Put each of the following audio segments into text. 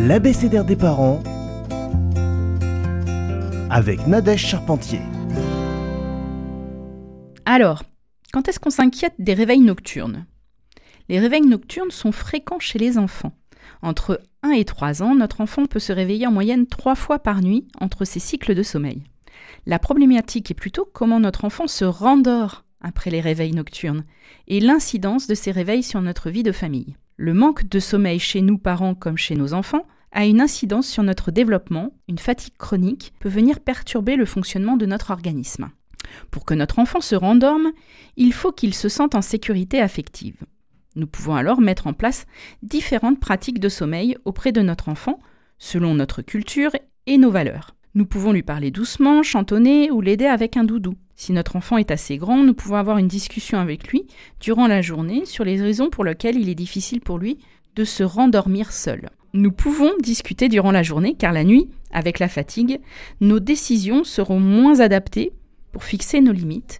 l'abécédaire des parents avec Nadège Charpentier. Alors, quand est-ce qu'on s'inquiète des réveils nocturnes? Les réveils nocturnes sont fréquents chez les enfants. Entre 1 et 3 ans, notre enfant peut se réveiller en moyenne 3 fois par nuit entre ses cycles de sommeil. La problématique est plutôt comment notre enfant se rendort après les réveils nocturnes et l'incidence de ces réveils sur notre vie de famille. Le manque de sommeil chez nous parents comme chez nos enfants a une incidence sur notre développement, une fatigue chronique peut venir perturber le fonctionnement de notre organisme. Pour que notre enfant se rendorme, il faut qu'il se sente en sécurité affective. Nous pouvons alors mettre en place différentes pratiques de sommeil auprès de notre enfant, selon notre culture et nos valeurs. Nous pouvons lui parler doucement, chantonner ou l'aider avec un doudou. Si notre enfant est assez grand, nous pouvons avoir une discussion avec lui durant la journée sur les raisons pour lesquelles il est difficile pour lui de se rendormir seul. Nous pouvons discuter durant la journée car la nuit, avec la fatigue, nos décisions seront moins adaptées pour fixer nos limites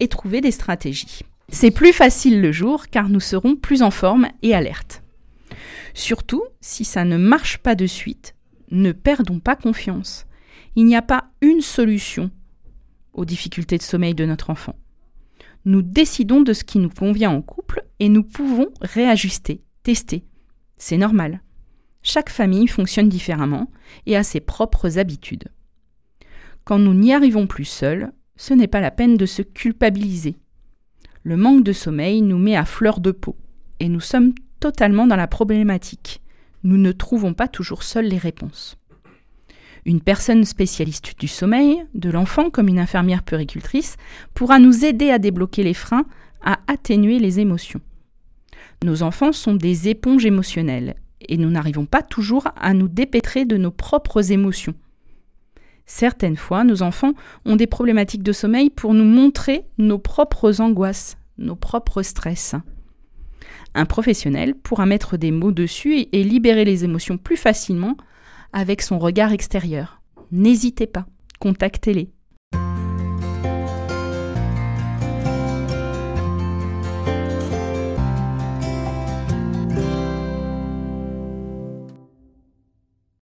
et trouver des stratégies. C'est plus facile le jour car nous serons plus en forme et alertes. Surtout, si ça ne marche pas de suite, ne perdons pas confiance. Il n'y a pas une solution aux difficultés de sommeil de notre enfant. Nous décidons de ce qui nous convient en couple et nous pouvons réajuster, tester. C'est normal. Chaque famille fonctionne différemment et a ses propres habitudes. Quand nous n'y arrivons plus seuls, ce n'est pas la peine de se culpabiliser. Le manque de sommeil nous met à fleur de peau et nous sommes totalement dans la problématique. Nous ne trouvons pas toujours seuls les réponses. Une personne spécialiste du sommeil, de l'enfant comme une infirmière puricultrice, pourra nous aider à débloquer les freins, à atténuer les émotions. Nos enfants sont des éponges émotionnelles et nous n'arrivons pas toujours à nous dépêtrer de nos propres émotions. Certaines fois, nos enfants ont des problématiques de sommeil pour nous montrer nos propres angoisses, nos propres stress. Un professionnel pourra mettre des mots dessus et libérer les émotions plus facilement avec son regard extérieur. N'hésitez pas, contactez-les.